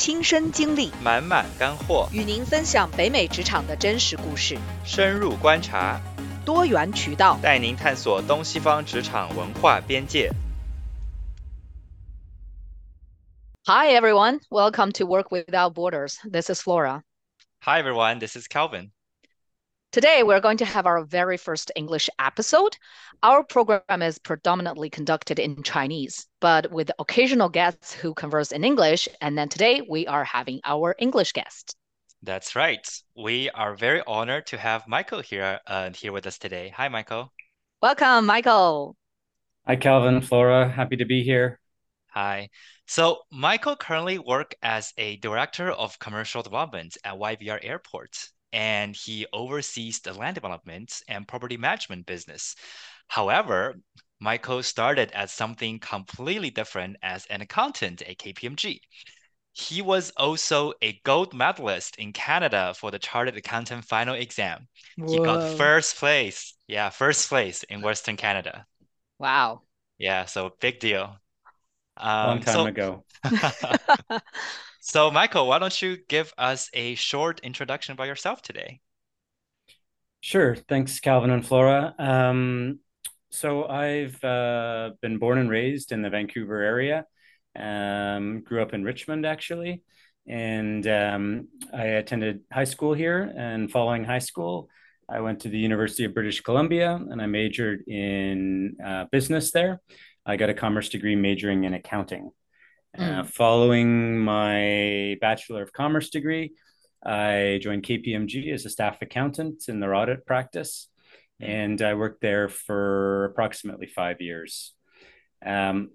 亲身经历，满满干货，与您分享北美职场的真实故事，深入观察，多元渠道，带您探索东西方职场文化边界。Hi everyone, welcome to Work Without Borders. This is Flora. Hi everyone, this is Calvin. Today, we're going to have our very first English episode. Our program is predominantly conducted in Chinese, but with occasional guests who converse in English. And then today, we are having our English guest. That's right. We are very honored to have Michael here uh, here with us today. Hi, Michael. Welcome, Michael. Hi, Calvin, Flora. Happy to be here. Hi. So, Michael currently works as a director of commercial development at YVR Airport and he oversees the land development and property management business. However, Michael started as something completely different as an accountant at KPMG. He was also a gold medalist in Canada for the Chartered Accountant final exam. Whoa. He got first place. Yeah, first place in Western Canada. Wow. Yeah, so big deal. Um, Long time so, ago. So, Michael, why don't you give us a short introduction by yourself today? Sure. Thanks, Calvin and Flora. Um, so, I've uh, been born and raised in the Vancouver area. Um, grew up in Richmond, actually, and um, I attended high school here. And following high school, I went to the University of British Columbia and I majored in uh, business there. I got a commerce degree majoring in accounting. Uh, mm. following my Bachelor of Commerce degree, I joined KPMG as a staff accountant in their audit practice, mm. and I worked there for approximately five years. Um,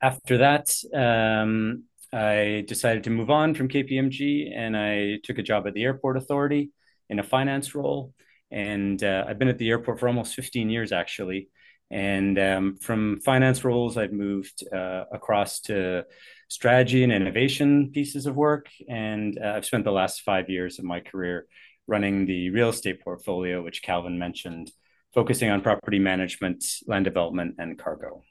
after that, um, I decided to move on from KPMG and I took a job at the Airport Authority in a finance role. And uh, I've been at the airport for almost 15 years, actually. And um, from finance roles, I've moved uh, across to strategy and innovation pieces of work. And uh, I've spent the last five years of my career running the real estate portfolio, which Calvin mentioned, focusing on property management, land development, and cargo.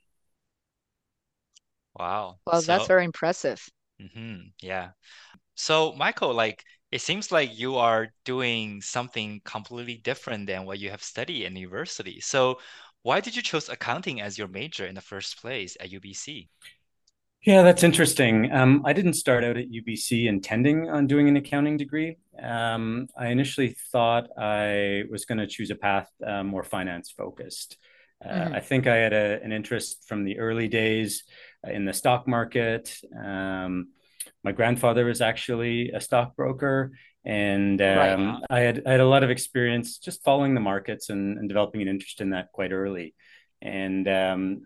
Wow. Well, so, that's very impressive. Mm-hmm, yeah. So, Michael, like, it seems like you are doing something completely different than what you have studied in university. So, why did you choose accounting as your major in the first place at UBC? Yeah, that's interesting. Um, I didn't start out at UBC intending on doing an accounting degree. Um, I initially thought I was going to choose a path uh, more finance focused. Uh, mm-hmm. I think I had a, an interest from the early days in the stock market. Um, my grandfather was actually a stockbroker, and um, right. I had I had a lot of experience just following the markets and, and developing an interest in that quite early. And um,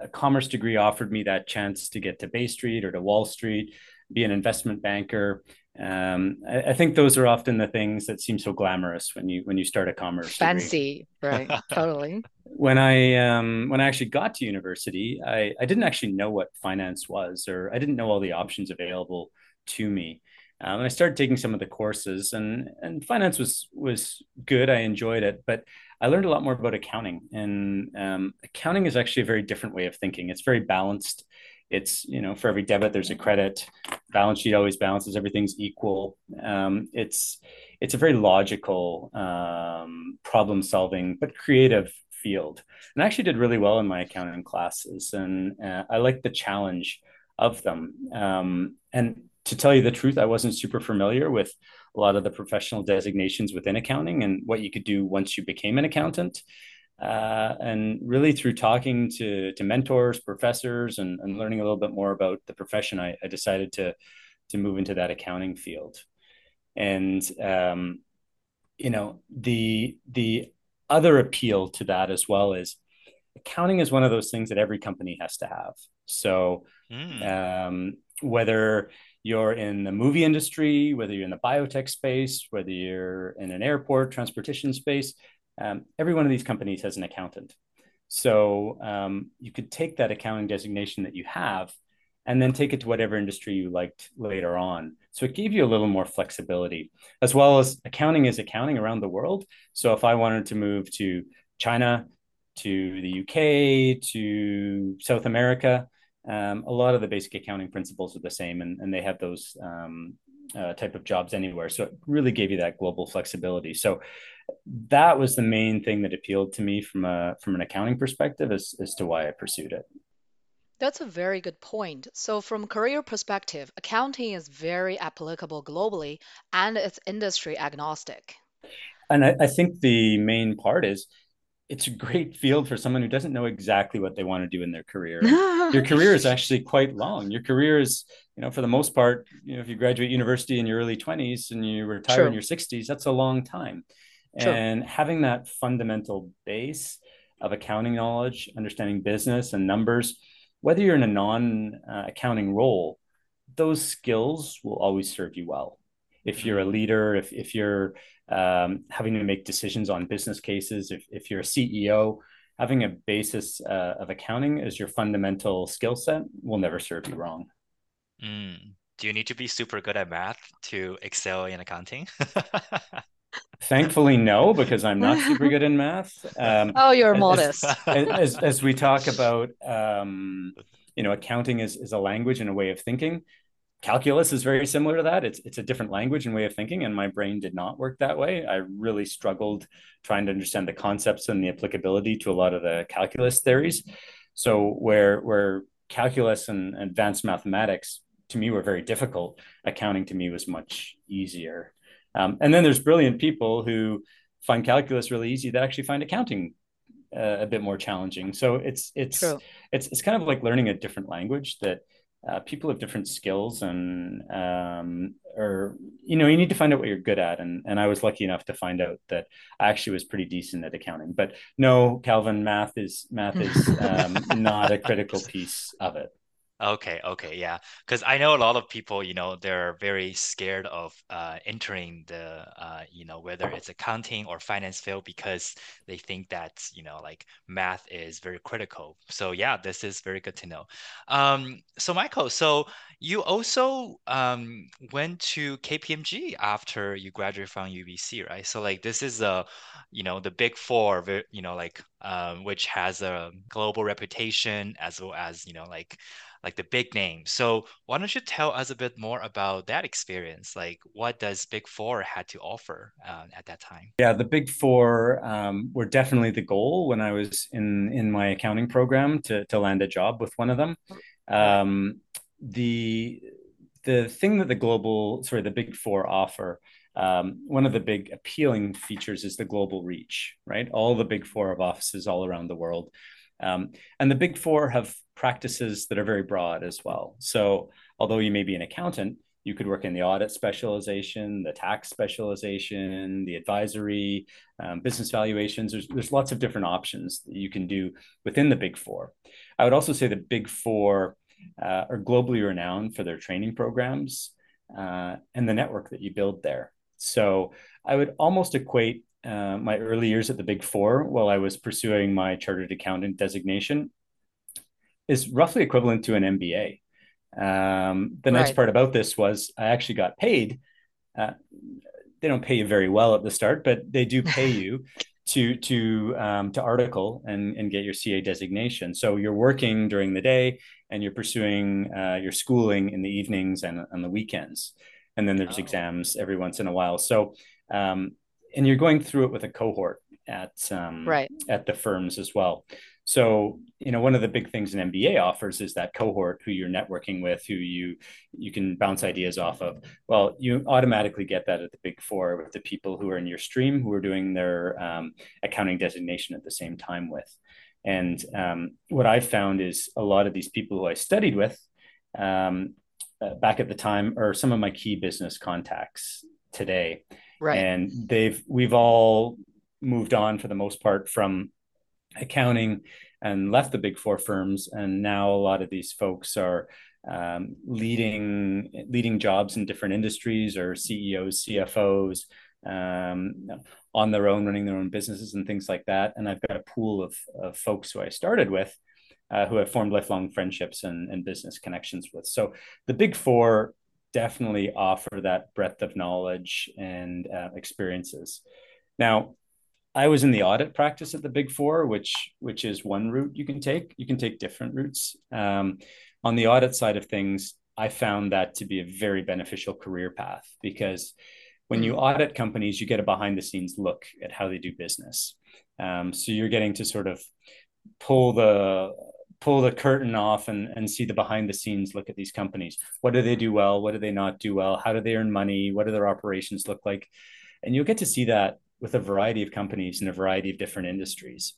a commerce degree offered me that chance to get to Bay Street or to Wall Street, be an investment banker. Um, I, I, think those are often the things that seem so glamorous when you when you start a commerce fancy, degree. right? totally. When I um, when I actually got to university, I, I didn't actually know what finance was, or I didn't know all the options available to me. Um, and I started taking some of the courses, and and finance was was good. I enjoyed it, but I learned a lot more about accounting. And um, accounting is actually a very different way of thinking. It's very balanced. It's you know for every debit there's a credit. Balance sheet always balances. Everything's equal. Um, it's it's a very logical, um, problem solving, but creative field. And I actually did really well in my accounting classes, and uh, I liked the challenge of them. Um, and to tell you the truth, I wasn't super familiar with a lot of the professional designations within accounting and what you could do once you became an accountant. Uh, and really through talking to, to mentors, professors, and, and learning a little bit more about the profession, I, I decided to, to move into that accounting field. And, um, you know, the, the other appeal to that as well is accounting is one of those things that every company has to have. So, mm. um, whether you're in the movie industry, whether you're in the biotech space, whether you're in an airport transportation space, um, every one of these companies has an accountant. So um, you could take that accounting designation that you have and then take it to whatever industry you liked later on. So it gave you a little more flexibility, as well as accounting is accounting around the world. So if I wanted to move to China, to the UK, to South America, um, a lot of the basic accounting principles are the same, and, and they have those um, uh, type of jobs anywhere. So it really gave you that global flexibility. So that was the main thing that appealed to me from a from an accounting perspective as, as to why I pursued it. That's a very good point. So, from career perspective, accounting is very applicable globally and it's industry agnostic. And I, I think the main part is it's a great field for someone who doesn't know exactly what they want to do in their career. your career is actually quite long. Your career is, you know, for the most part, you know, if you graduate university in your early 20s and you retire True. in your 60s, that's a long time. True. And having that fundamental base of accounting knowledge, understanding business and numbers, whether you're in a non uh, accounting role, those skills will always serve you well. If you're a leader, if, if you're um, having to make decisions on business cases. If, if you're a CEO, having a basis uh, of accounting as your fundamental skill set will never serve you wrong. Mm. Do you need to be super good at math to excel in accounting? Thankfully, no, because I'm not super good in math. Um, oh, you're modest. As, as, as, we talk about, um, you know, accounting is, is a language and a way of thinking calculus is very similar to that. It's it's a different language and way of thinking, and my brain did not work that way. I really struggled trying to understand the concepts and the applicability to a lot of the calculus theories. So where where calculus and advanced mathematics to me were very difficult, accounting to me was much easier. Um, and then there's brilliant people who find calculus really easy that actually find accounting uh, a bit more challenging. So it's it's True. it's it's kind of like learning a different language that uh, people have different skills and um, or you know you need to find out what you're good at. And and I was lucky enough to find out that I actually was pretty decent at accounting. But no Calvin math is math is um, not a critical piece of it Okay, okay, yeah. Because I know a lot of people, you know, they're very scared of uh, entering the, uh, you know, whether it's accounting or finance field because they think that, you know, like math is very critical. So yeah, this is very good to know. Um, so Michael, so you also um, went to KPMG after you graduated from UBC, right? So like this is a, you know, the big four, you know, like um, which has a global reputation as well as, you know, like like the big names. So why don't you tell us a bit more about that experience? Like what does Big Four had to offer uh, at that time? Yeah, the Big Four um, were definitely the goal when I was in in my accounting program to to land a job with one of them. Um, the the thing that the global sorry the Big Four offer. Um, one of the big appealing features is the global reach, right? All the big four of offices all around the world. Um, and the big four have practices that are very broad as well. So, although you may be an accountant, you could work in the audit specialization, the tax specialization, the advisory, um, business valuations. There's, there's lots of different options that you can do within the big four. I would also say the big four uh, are globally renowned for their training programs uh, and the network that you build there. So I would almost equate uh, my early years at the Big Four while I was pursuing my chartered accountant designation is roughly equivalent to an MBA. Um, the nice part about this was I actually got paid. Uh, they don't pay you very well at the start, but they do pay you to to um, to article and and get your CA designation. So you're working during the day and you're pursuing uh, your schooling in the evenings and on the weekends, and then there's oh. exams every once in a while. So um, and you're going through it with a cohort at um, right at the firms as well. So you know one of the big things an MBA offers is that cohort who you're networking with, who you you can bounce ideas off of. Well, you automatically get that at the Big Four with the people who are in your stream who are doing their um, accounting designation at the same time with. And um, what I've found is a lot of these people who I studied with um, uh, back at the time are some of my key business contacts today Right. And they've we've all moved on for the most part from accounting and left the big four firms and now a lot of these folks are um, leading leading jobs in different industries or CEOs, CFOs um, on their own, running their own businesses and things like that. And I've got a pool of, of folks who I started with uh, who have formed lifelong friendships and, and business connections with. So the big four definitely offer that breadth of knowledge and uh, experiences. Now, I was in the audit practice at the Big Four, which which is one route you can take. You can take different routes. Um, on the audit side of things, I found that to be a very beneficial career path because when you audit companies, you get a behind the scenes look at how they do business. Um, so you're getting to sort of pull the pull the curtain off and, and see the behind the scenes look at these companies. What do they do well? What do they not do well? How do they earn money? What do their operations look like? And you'll get to see that with a variety of companies in a variety of different industries.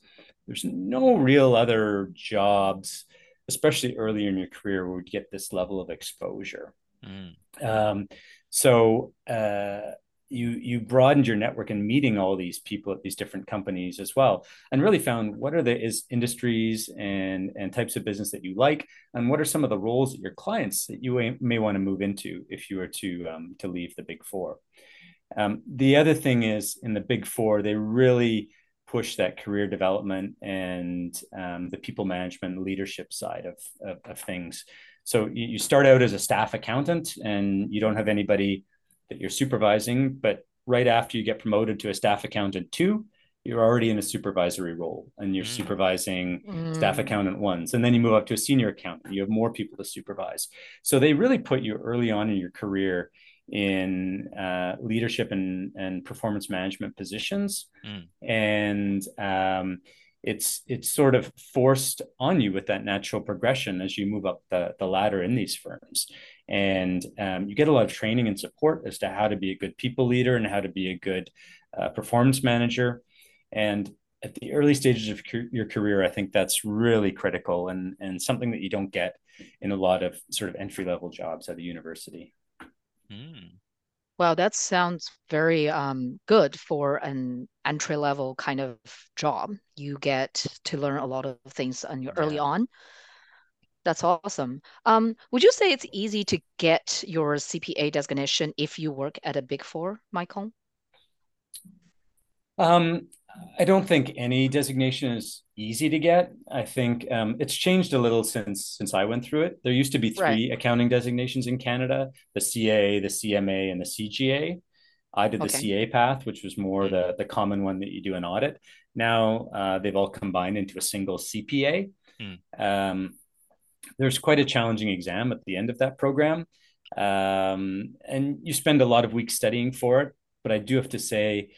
There's no real other jobs, especially earlier in your career, where you get this level of exposure. Mm. Um, so uh, you you broadened your network and meeting all these people at these different companies as well, and really found what are the is industries and and types of business that you like, and what are some of the roles that your clients that you may, may want to move into if you were to um, to leave the big four. Um, the other thing is in the big four, they really push that career development and um, the people management leadership side of, of, of things. So you, you, start out as a staff accountant and you don't have anybody that you're supervising, but right after you get promoted to a staff accountant two, you're already in a supervisory role and you're mm. supervising mm. staff accountant ones. And then you move up to a senior accountant, you have more people to supervise. So they really put you early on in your career in uh, leadership and, and performance management positions. Mm. And um, it's it's sort of forced on you with that natural progression as you move up the, the ladder in these firms. And um, you get a lot of training and support as to how to be a good people leader and how to be a good uh, performance manager. And at the early stages of your career, I think that's really critical and, and something that you don't get in a lot of sort of entry level jobs at a university. Mm. Wow, that sounds very um, good for an entry level kind of job. You get to learn a lot of things on your yeah. early on. That's awesome. Um, would you say it's easy to get your CPA designation if you work at a Big Four, Michael? Um, I don't think any designation is easy to get. I think um, it's changed a little since since I went through it. There used to be three right. accounting designations in Canada: the CA, the CMA, and the CGA. I did the okay. CA path, which was more the the common one that you do in audit. Now uh, they've all combined into a single CPA. Mm. Um, there's quite a challenging exam at the end of that program, um, and you spend a lot of weeks studying for it. But I do have to say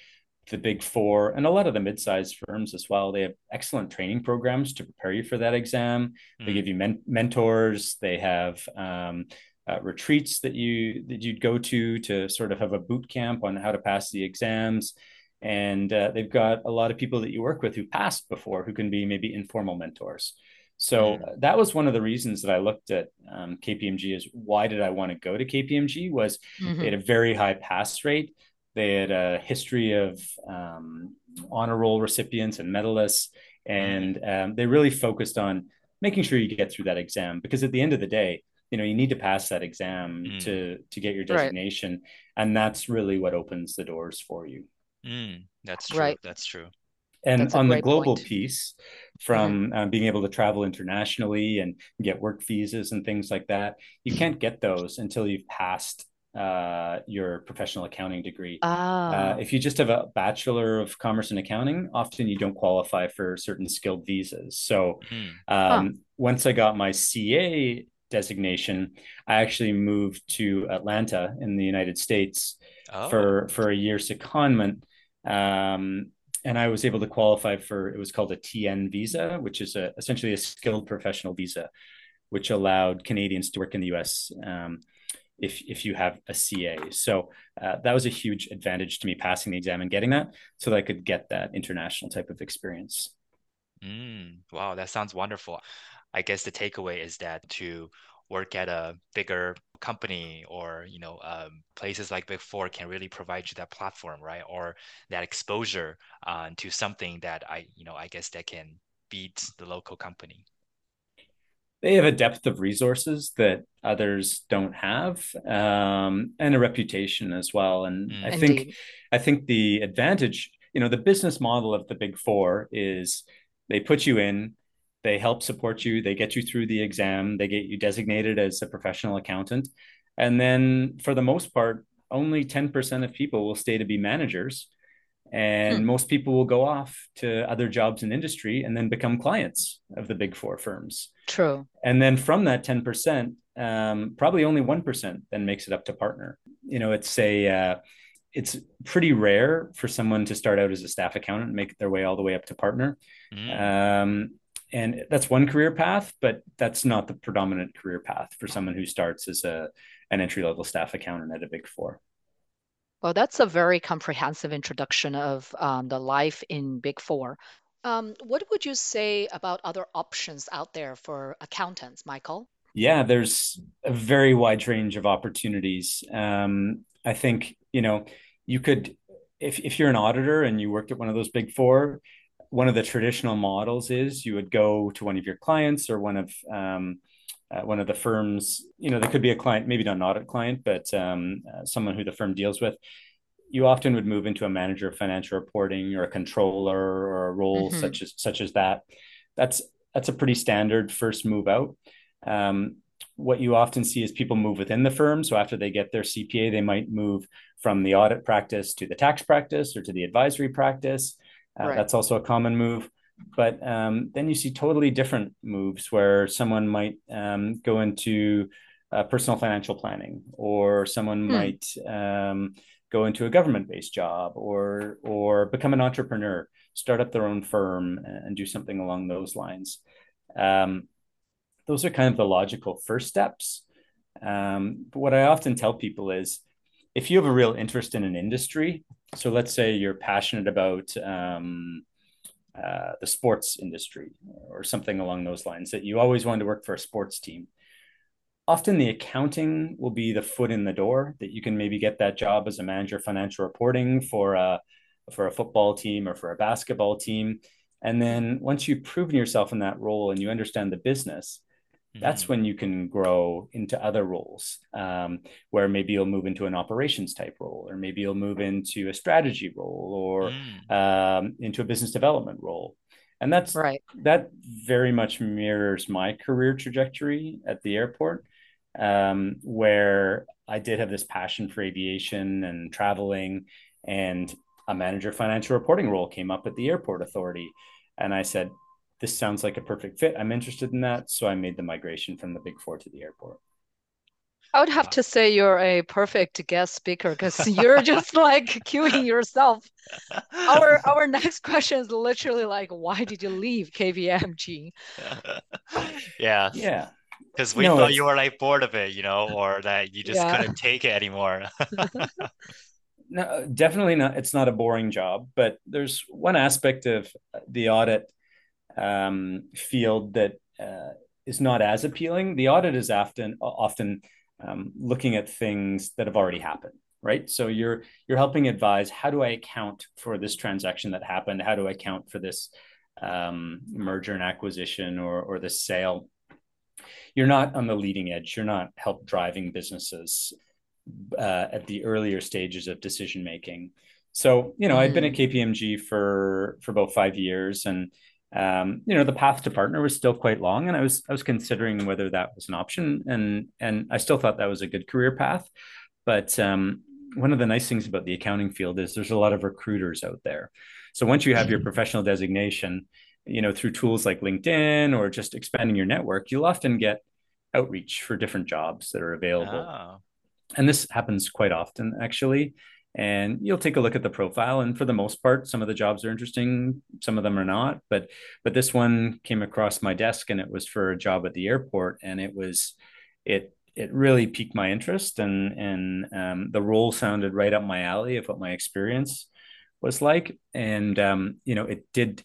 the big four and a lot of the mid-sized firms as well they have excellent training programs to prepare you for that exam mm. they give you men- mentors they have um, uh, retreats that you that you'd go to to sort of have a boot camp on how to pass the exams and uh, they've got a lot of people that you work with who passed before who can be maybe informal mentors so mm. that was one of the reasons that I looked at um, KPMG is why did I want to go to KPMG was mm-hmm. they had a very high pass rate they had a history of um, honor roll recipients and medalists, and um, they really focused on making sure you get through that exam because at the end of the day, you know, you need to pass that exam mm. to to get your designation, right. and that's really what opens the doors for you. Mm, that's true. Right. That's true. And That's on the global point. piece, from uh, being able to travel internationally and get work visas and things like that, you can't get those until you've passed uh, your professional accounting degree. Uh, ah. if you just have a bachelor of commerce and accounting, often you don't qualify for certain skilled visas. So mm. um, huh. once I got my CA designation, I actually moved to Atlanta in the United States oh. for for a year secondment. Um, and I was able to qualify for it was called a TN visa, which is a, essentially a skilled professional visa, which allowed Canadians to work in the U.S. Um, if if you have a CA. So uh, that was a huge advantage to me passing the exam and getting that, so that I could get that international type of experience. Mm, wow, that sounds wonderful. I guess the takeaway is that to work at a bigger company or you know um, places like big four can really provide you that platform right or that exposure uh, to something that i you know i guess that can beat the local company they have a depth of resources that others don't have um, and a reputation as well and mm. i Indeed. think i think the advantage you know the business model of the big four is they put you in they help support you they get you through the exam they get you designated as a professional accountant and then for the most part only 10% of people will stay to be managers And hmm. most people will go off to other jobs in industry and then become clients of the big four firms. True. And then from that 10%, um, probably only 1% then makes it up to partner. You know, it's a, uh, it's pretty rare for someone to start out as a staff accountant and make their way all the way up to partner. Mm. Um, and that's one career path, but that's not the predominant career path for someone who starts as a an entry level staff accountant at a big four. Well, that's a very comprehensive introduction of um, the life in Big Four. Um, what would you say about other options out there for accountants, Michael? Yeah, there's a very wide range of opportunities. Um, I think you know you could, if if you're an auditor and you worked at one of those Big Four, one of the traditional models is you would go to one of your clients or one of um, uh, one of the firms, you know, there could be a client, maybe not an audit client, but um, uh, someone who the firm deals with. You often would move into a manager of financial reporting or a controller or a role mm-hmm. such as such as that. That's that's a pretty standard first move out. Um, what you often see is people move within the firm. So after they get their CPA, they might move from the audit practice to the tax practice or to the advisory practice. Uh, right. That's also a common move. But um, then you see totally different moves where someone might um, go into uh, personal financial planning, or someone hmm. might um, go into a government-based job, or or become an entrepreneur, start up their own firm, and do something along those lines. Um, those are kind of the logical first steps. Um, but what I often tell people is, if you have a real interest in an industry, so let's say you're passionate about um, uh, the sports industry or something along those lines that you always wanted to work for a sports team often the accounting will be the foot in the door that you can maybe get that job as a manager financial reporting for a for a football team or for a basketball team. And then once you've proven yourself in that role and you understand the business that's when you can grow into other roles um, where maybe you'll move into an operations type role or maybe you'll move into a strategy role or mm. um, into a business development role. And that's right. that very much mirrors my career trajectory at the airport um, where i did have this passion for aviation and traveling and a manager financial reporting role came up at the airport authority. And i said this sounds like a perfect fit. I'm interested in that. So I made the migration from the Big Four to the airport. I would have to say you're a perfect guest speaker because you're just like cueing yourself. Our our next question is literally like, why did you leave KPMG? yeah. Yeah. Because we no, thought it's... you were like bored of it, you know, or that you just yeah. couldn't take it anymore. no, definitely not. It's not a boring job, but there's one aspect of the audit um, field that uh, is not as appealing. The audit is often often um, looking at things that have already happened, right? So you're you're helping advise how do I account for this transaction that happened? How do I account for this um, merger and acquisition or or this sale? You're not on the leading edge. You're not help driving businesses uh, at the earlier stages of decision making. So you know, mm. I've been at mm-hmm. KPMG for for about five years, and um, you know, the path to partner was still quite long, and I was I was considering whether that was an option, and and I still thought that was a good career path. But um, one of the nice things about the accounting field is there's a lot of recruiters out there. So once you have your mm-hmm. professional designation, you know, through tools like LinkedIn or just expanding your network, you'll often get outreach for different jobs that are available. Oh. And this happens quite often, actually and you'll take a look at the profile. And for the most part some of the jobs are interesting some of them are not. But but this one came across my desk and it was for a job at the airport. And it was it it really piqued my interest. And and um, the role sounded right up my alley of what my experience was like. And um, you know it did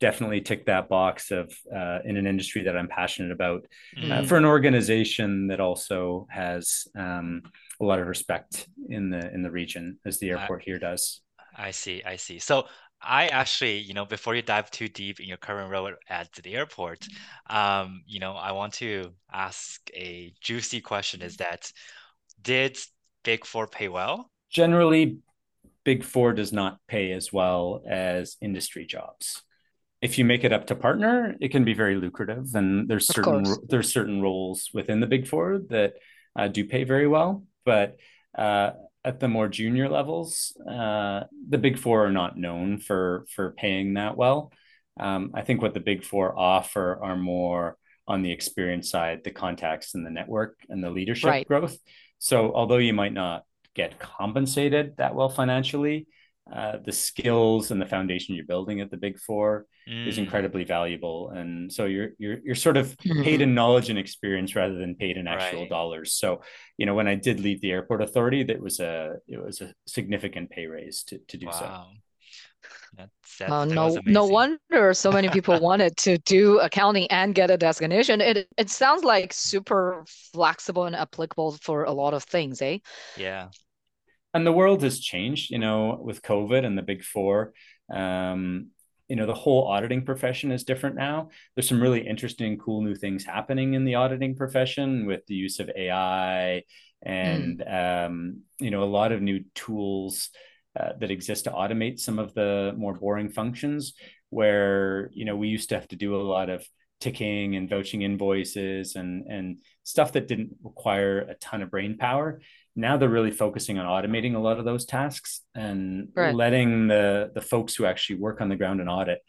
definitely tick that box of uh, in an industry that i'm passionate about uh, mm. uh, for an organization that also has um, a lot of respect in the in the region as the airport I, here does. I see, I see. So I actually, you know, before you dive too deep in your current role at the airport, um, you know, I want to ask a juicy question: Is that did Big Four pay well? Generally, Big Four does not pay as well as industry jobs. If you make it up to partner, it can be very lucrative, and there's certain there's certain roles within the Big Four that uh, do pay very well but uh, at the more junior levels, uh, the big four are not known for for paying that well. Um, I think what the big four offer are more on the experience side, the contacts and the network and the leadership right. growth. So although you might not get compensated that well financially, uh, the skills and the foundation you're building at the big four mm. is incredibly valuable and so you're you're you're sort of mm-hmm. paid in knowledge and experience rather than paid in actual right. dollars so you know when i did leave the airport authority that was a it was a significant pay raise to, to do wow. so that's, that's, uh, no, no wonder so many people wanted to do accounting and get a designation. It it sounds like super flexible and applicable for a lot of things, eh? Yeah, and the world has changed, you know, with COVID and the big four. Um, you know, the whole auditing profession is different now. There's some really interesting, cool new things happening in the auditing profession with the use of AI and, mm. um, you know, a lot of new tools uh, that exist to automate some of the more boring functions where, you know, we used to have to do a lot of ticking and vouching invoices and, and stuff that didn't require a ton of brain power now they're really focusing on automating a lot of those tasks and right. letting the the folks who actually work on the ground and audit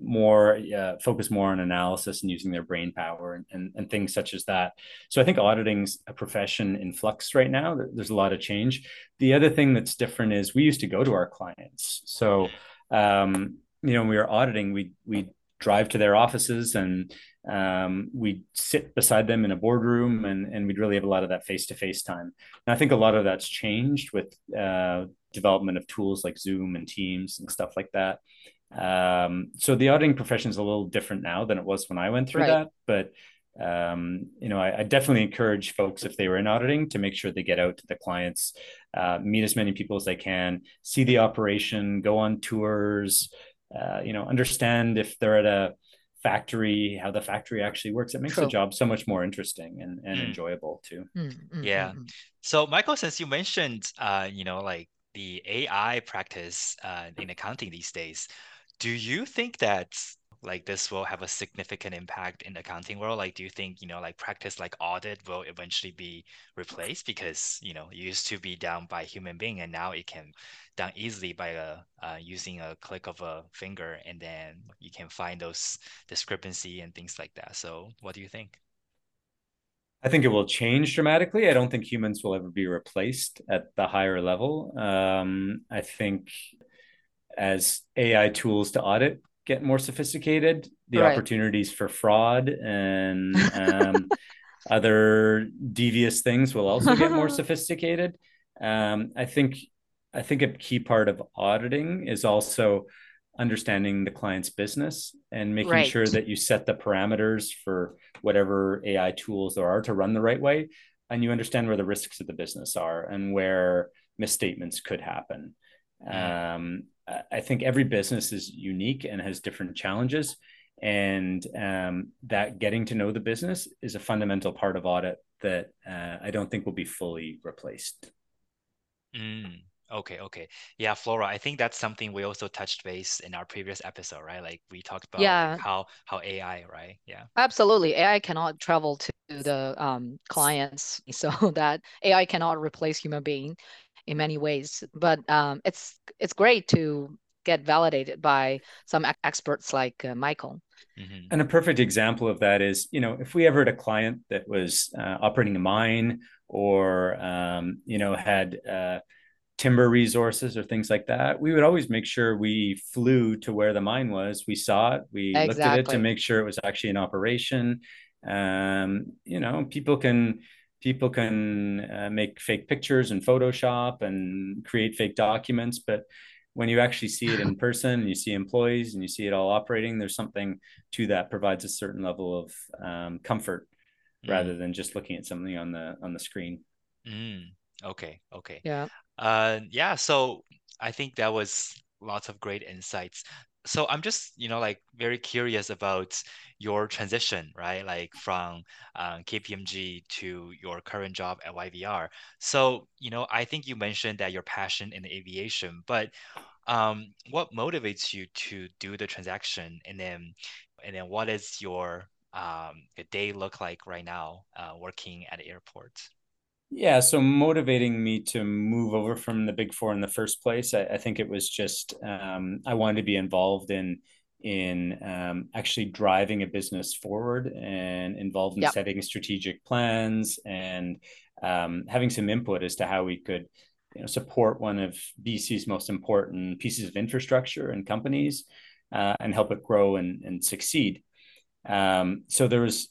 more uh, focus more on analysis and using their brain power and, and, and, things such as that. So i think auditing's a profession in flux right now. There's a lot of change. The other thing that's different is we used to go to our clients. So um, you know when we were auditing we we drive to their offices and um, we'd sit beside them in a boardroom and, and we'd really have a lot of that face-to-face time and i think a lot of that's changed with uh, development of tools like zoom and teams and stuff like that um, so the auditing profession is a little different now than it was when i went through right. that but um, you know I, I, definitely encourage folks if they were in auditing to make sure they get out to the clients uh, meet as many people as they can see the operation go on tours uh, you know understand if they're at a factory how the factory actually works it makes True. the job so much more interesting and, and mm. enjoyable too mm, mm, yeah mm, mm. so michael since you mentioned uh, you know like the ai practice uh, in accounting these days do you think that like this will have a significant impact in the accounting world like do you think you know like practice like audit will eventually be replaced because you know it used to be done by human being and now it can done easily by a uh, using a click of a finger and then you can find those discrepancy and things like that so what do you think I think it will change dramatically. I don't think humans will ever be replaced at the higher level. Um, I think as AI tools to audit get more sophisticated, the right. opportunities for fraud and um, other devious things will also get more sophisticated. Um, I think I think a key part of auditing is also understanding the client's business and making right. sure that you set the parameters for whatever AI tools there are to run the right way, and you understand where the risks of the business are and where misstatements could happen. Mm. Um, I think every business is unique and has different challenges. And um, that getting to know the business is a fundamental part of audit that uh, I don't think will be fully replaced. Mm, okay, okay. Yeah, Flora, I think that's something we also touched base in our previous episode, right? Like we talked about yeah. how how AI, right? Yeah. Absolutely. AI cannot travel to the um, clients so that AI cannot replace human being in many ways. But um, it's it's great to get validated by some experts like uh, Michael. Mm-hmm. And a perfect example of that is, you know, if we ever had a client that was uh, operating a mine or, um, you know, had uh, timber resources or things like that, we would always make sure we flew to where the mine was. We saw it, we exactly. looked at it to make sure it was actually in operation. Um, you know, people can people can uh, make fake pictures in Photoshop and create fake documents, but when you actually see it in person and you see employees and you see it all operating, there's something to that provides a certain level of um, comfort mm. rather than just looking at something on the on the screen. Mm. Okay. Okay. Yeah. Uh, yeah. So I think that was lots of great insights so i'm just you know like very curious about your transition right? Like from um, kpmg to your current job at yvr so you know i think you mentioned that your passion in aviation but um, what motivates you to do the transaction? And then and then what is your um, day look like right now uh, working at the airport Yeah, so motivating me to move over from the big four in the first place, I, I think it was just um, I wanted to be involved in in um, actually driving a business forward and involved in yep. setting strategic plans and um, having some input as to how we could you know, support one of BC's most important pieces of infrastructure and companies uh, and help it grow and, and succeed. Um, so there was,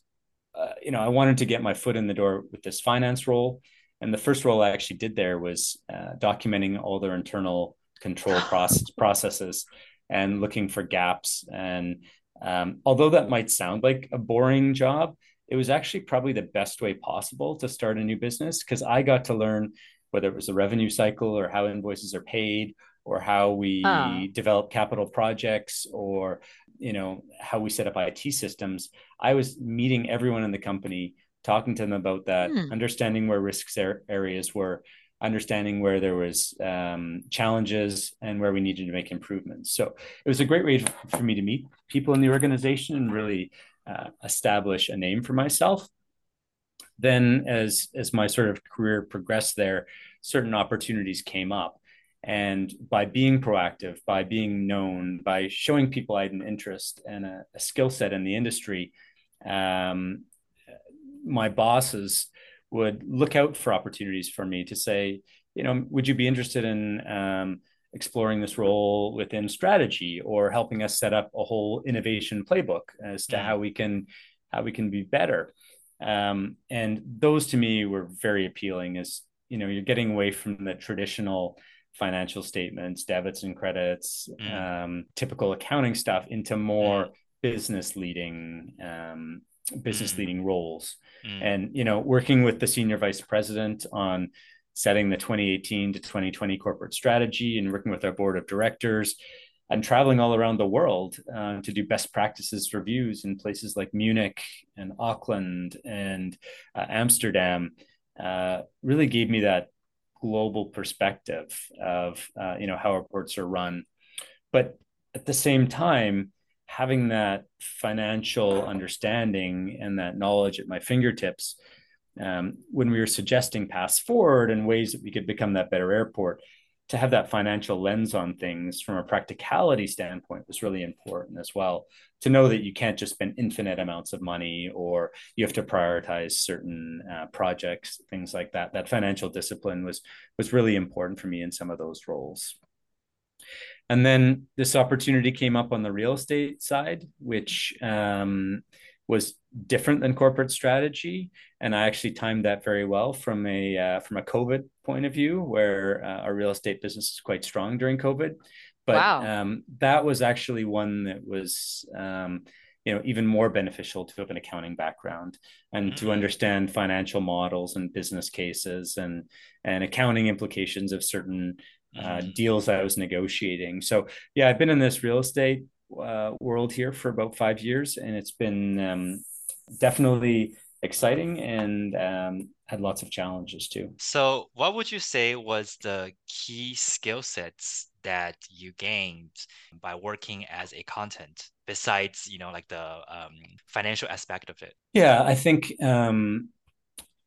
uh, you know, I wanted to get my foot in the door with this finance role. And the first role I actually did there was uh, documenting all their internal control process, processes and looking for gaps. And um, although that might sound like a boring job, it was actually probably the best way possible to start a new business because I got to learn whether it was the revenue cycle or how invoices are paid or how we uh. develop capital projects or you know how we set up IT systems. I was meeting everyone in the company, talking to them about that, hmm. understanding where risks areas were, understanding where there was um, challenges and where we needed to make improvements. So it was a great way for me to meet people in the organization and really uh, establish a name for myself. Then, as as my sort of career progressed there, certain opportunities came up, and by being proactive, by being known, by showing people I had an interest and a, a skill set in the industry, um, my bosses would look out for opportunities for me to say, you know, would you be interested in um, exploring this role within strategy or helping us set up a whole innovation playbook as to how we can how we can be better? Um, and those to me were very appealing. As you know, you're getting away from the traditional financial statements, debits and credits, mm. um, typical accounting stuff into more mm. business leading um, business mm. leading roles. Mm. And, you know, working with the senior vice president on setting the 2018 to 2020 corporate strategy and working with our board of directors and traveling all around the world uh, to do best practices reviews in places like Munich and Auckland and uh, Amsterdam uh, really gave me that global perspective of uh, you know how our ports are run. But at the same time, having that financial understanding and that knowledge at my fingertips um, when we were suggesting pass forward and ways that we could become that better airport to have that financial lens on things from a practicality standpoint was really important as well. To know that you can't just spend infinite amounts of money or you have to prioritize certain uh, projects things like that. That financial discipline was was really important for me in some of those roles. And then this opportunity came up on the real estate side, which um, was different than corporate strategy, and I actually timed that very well from a uh, from a COVID point of view, where uh, our real estate business is quite strong during COVID. But wow. um, that was actually one that was um, you know even more beneficial to have an accounting background and to mm-hmm. understand financial models and business cases and and accounting implications of certain uh, mm-hmm. deals I was negotiating. So yeah, I've been in this real estate uh, world here for about five years, and it's been um, definitely exciting and um, had lots of challenges too. So, what would you say was the key skill sets that you gained by working as accountant, besides you know like the um, financial aspect of it? Yeah, I think um,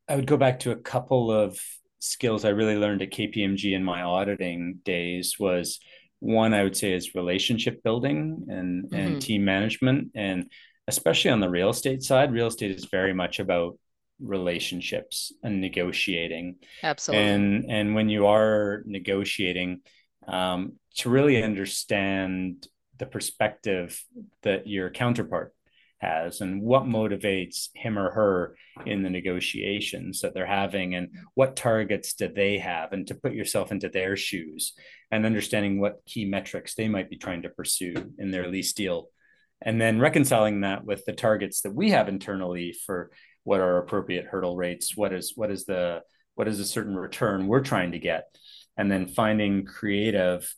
I would go back to a couple of skills I really learned at KPMG in my auditing days was one I would say is relationship building and mm-hmm. and team management. And especially on the real estate side real estate is very much about relationships and negotiating. Absolutely. And and when you are negotiating um, to really understand the perspective that your counterpart has and what motivates him or her in the negotiations that they're having and what targets do they have and to put yourself into their shoes and understanding what key metrics they might be trying to pursue in their lease deal. And then reconciling that with the targets that we have internally for what are appropriate hurdle rates what is what is the what is a certain return we're trying to get and then finding creative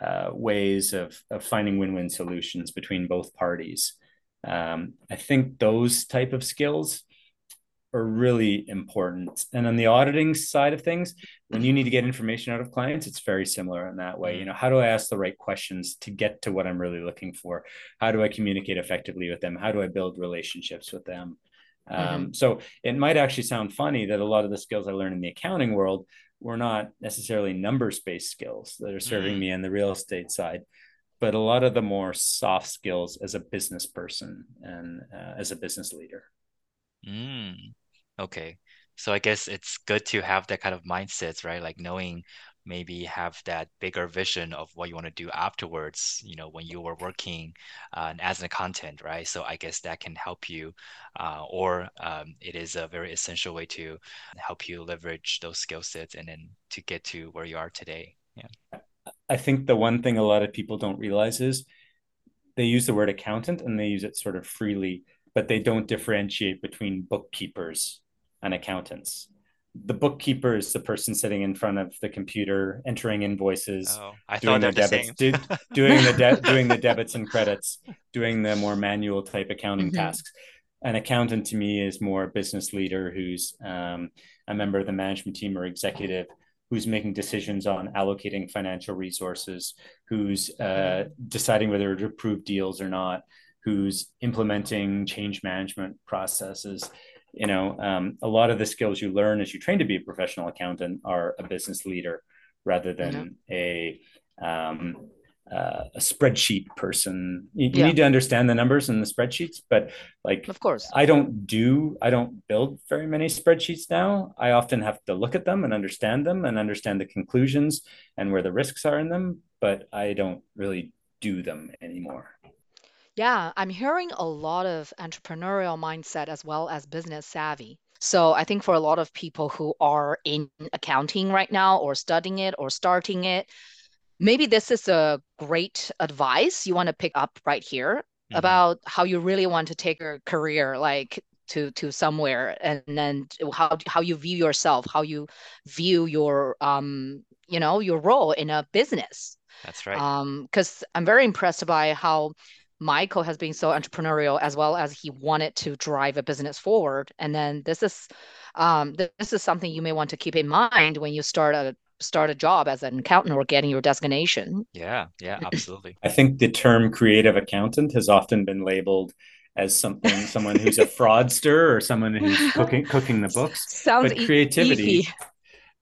uh, ways of, of finding win-win solutions between both parties um, I think those type of skills are really important. And on the auditing side of things, when you need to get information out of clients, it's very similar in that way. You know, how do I ask the right questions to get to what I'm really looking for? How do I communicate effectively with them? How do I build relationships with them? Um, mm-hmm. So it might actually sound funny that a lot of the skills I learned in the accounting world were not necessarily numbers based skills that are serving mm-hmm. me on the real estate side, but a lot of the more soft skills as a business person and uh, as a business leader. Mm. Okay. So I guess it's good to have that kind of mindset, right? Like knowing maybe have that bigger vision of what you want to do afterwards you know when you were working uh, as accountant right so i guess that can help you uh, or um, it is a very essential way to help you leverage those skill sets and then to get to where you are today yeah i think the one thing a lot of people don't realize is they use the word accountant and they use it sort of freely but they don't differentiate between bookkeepers and accountants. The bookkeeper is the person sitting in front of the computer entering invoices oh, doing their debits do, doing the de- doing the debits and credits doing the more manual type accounting mm-hmm. tasks. An accountant to me is more a business leader who's um, a member of the management team or executive who's making decisions on allocating financial resources who's uh, mm-hmm. deciding whether to approve deals or not who's implementing change management processes you know um, a lot of the skills you learn as you train to be a professional accountant are a business leader rather than a um, uh, a spreadsheet person you, yeah. you, need to understand the numbers in the spreadsheets but like of course i don't do i don't build very many spreadsheets now i often have to look at them and understand them and understand the conclusions and where the risks are in them but i don't really do them anymore yeah, I'm hearing a lot of entrepreneurial mindset as well as business savvy. So I think for a lot of people who are in accounting right now or studying it or starting it, maybe this is a great advice you want to pick up right here mm-hmm. about how you really want to take your career like to to somewhere and then how how you view yourself, how you view your um you know your role in a business. That's right. Um because I'm very impressed by how Michael has been so entrepreneurial as well as he wanted to drive a business forward. And then this is um, this is something you may want to keep in mind when you start a start a job as an accountant or getting your designation. Yeah, yeah, absolutely. I think the term creative accountant has often been labeled as something someone who's a fraudster or someone who's cooking cooking the books. Sounds but creativity. Easy.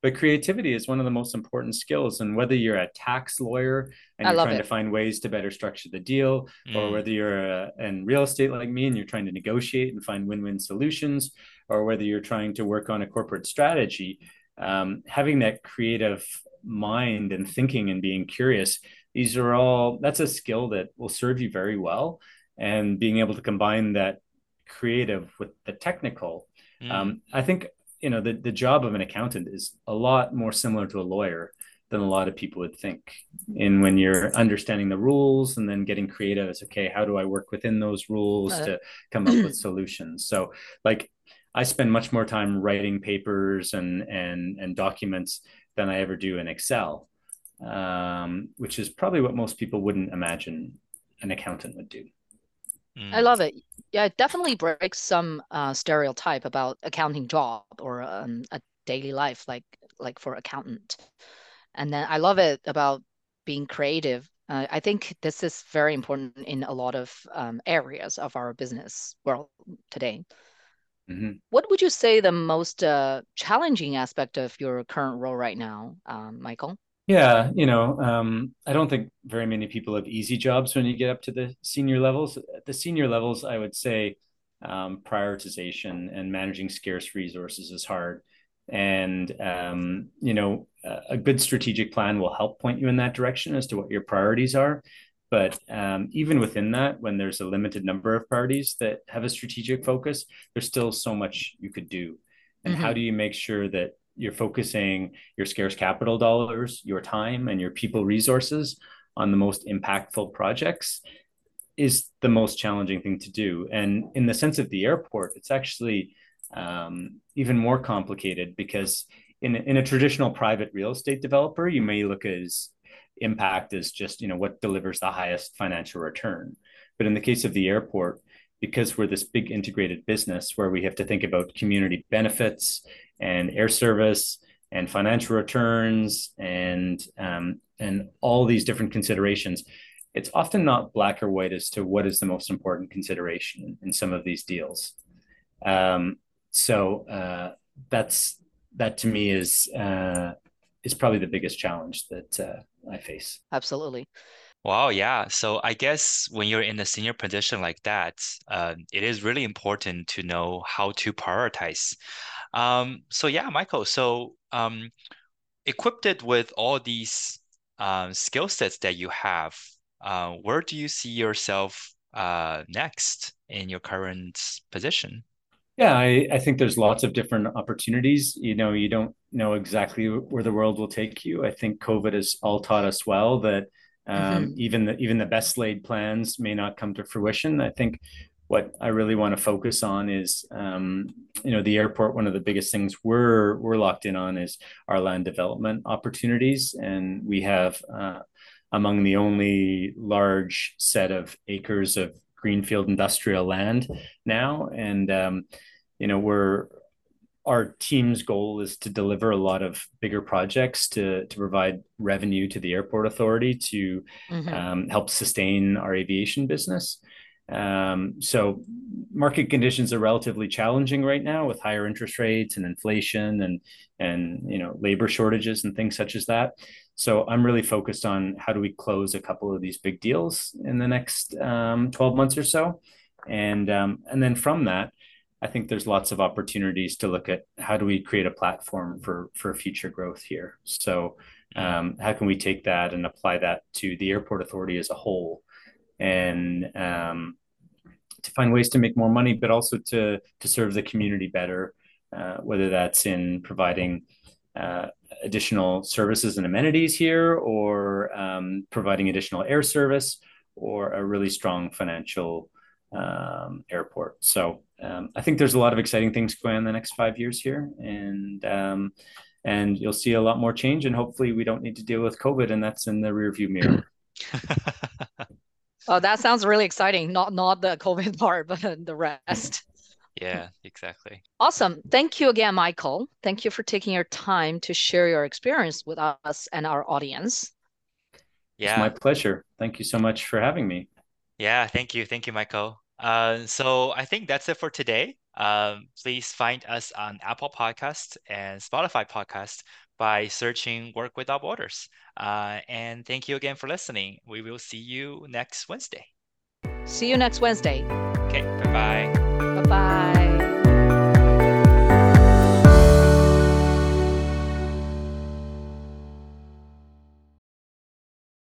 But creativity is one of the most important skills. And whether you're a tax lawyer and you're trying it. to find ways to better structure the deal, mm. or whether you're a, in real estate like me and you're trying to negotiate and find win win solutions, or whether you're trying to work on a corporate strategy, um, having that creative mind and thinking and being curious, these are all that's a skill that will serve you very well. And being able to combine that creative with the technical. Mm. Um, I think you know the, the job of an accountant is a lot more similar to a lawyer than a lot of people would think and when you're understanding the rules and then getting creative it's okay how do i work within those rules uh, to come up with solutions so like i spend much more time writing papers and and and documents than i ever do in excel um, which is probably what most people wouldn't imagine an accountant would do I love it. Yeah, it definitely breaks some uh, stereotype about accounting job or um, a daily life, like like for accountant. And then I love it about being creative. Uh, I think this is very important in a lot of um, areas of our business world today. Mm-hmm. What would you say the most uh, challenging aspect of your current role right now, um, Michael? Yeah, you know, um, I don't think very many people have easy jobs when you get up to the senior levels. At the senior levels, I would say um, prioritization and managing scarce resources is hard. And, um, you know, a good strategic plan will help point you in that direction as to what your priorities are. But um, even within that, when there's a limited number of parties that have a strategic focus, there's still so much you could do. And mm-hmm. how do you make sure that you're focusing your scarce capital dollars, your time, and your people resources on the most impactful projects is the most challenging thing to do. And in the sense of the airport, it's actually um, even more complicated because in, in a traditional private real estate developer, you may look as impact is just you know what delivers the highest financial return. But in the case of the airport, because we're this big integrated business where we have to think about community benefits and air service and financial returns and um, and all these different considerations it's often not black or white as to what is the most important consideration in some of these deals Um, so uh, that's that to me is uh, is probably the biggest challenge that uh, I face. Absolutely. Wow, yeah. So I guess when you're in a senior position like that, uh, it is really important to know how to prioritize. Um, so yeah, Michael. So um, equipped with all these um, skill sets that you have, uh, where do you see yourself uh, next in your current position? Yeah, I, I think there's lots of different opportunities. You know, you don't know exactly where the world will take you. I think COVID has all taught us well that um, mm-hmm. even the even the best laid plans may not come to fruition. I think what I really want to focus on is, um, you know, the airport. One of the biggest things we're we're locked in on is our land development opportunities, and we have uh, among the only large set of acres of greenfield industrial land now, and um, you know we're our team's goal is to deliver a lot of bigger projects to to provide revenue to the airport authority to mm-hmm. um, help sustain our aviation business. Um, so market conditions are relatively challenging right now with higher interest rates and inflation and and you know labor shortages and things such as that. So I'm really focused on how do we close a couple of these big deals in the next um, 12 months or so, and um, and then from that, I think there's lots of opportunities to look at how do we create a platform for for future growth here. So um, how can we take that and apply that to the airport authority as a whole, and um, to find ways to make more money, but also to to serve the community better, uh, whether that's in providing uh, additional services and amenities here, or um, providing additional air service, or a really strong financial um, airport. So um, I think there's a lot of exciting things going on in the next five years here, and um, and you'll see a lot more change. And hopefully, we don't need to deal with COVID, and that's in the rearview mirror. oh, that sounds really exciting. Not not the COVID part, but the rest. Yeah, exactly. Awesome. Thank you again, Michael. Thank you for taking your time to share your experience with us and our audience. Yeah. It's my pleasure. Thank you so much for having me. Yeah, thank you. Thank you, Michael. Uh, so I think that's it for today. Um, please find us on Apple Podcast and Spotify Podcast by searching Work Without Borders. Uh, and thank you again for listening. We will see you next Wednesday. See you next Wednesday. Okay, bye-bye. bye bye.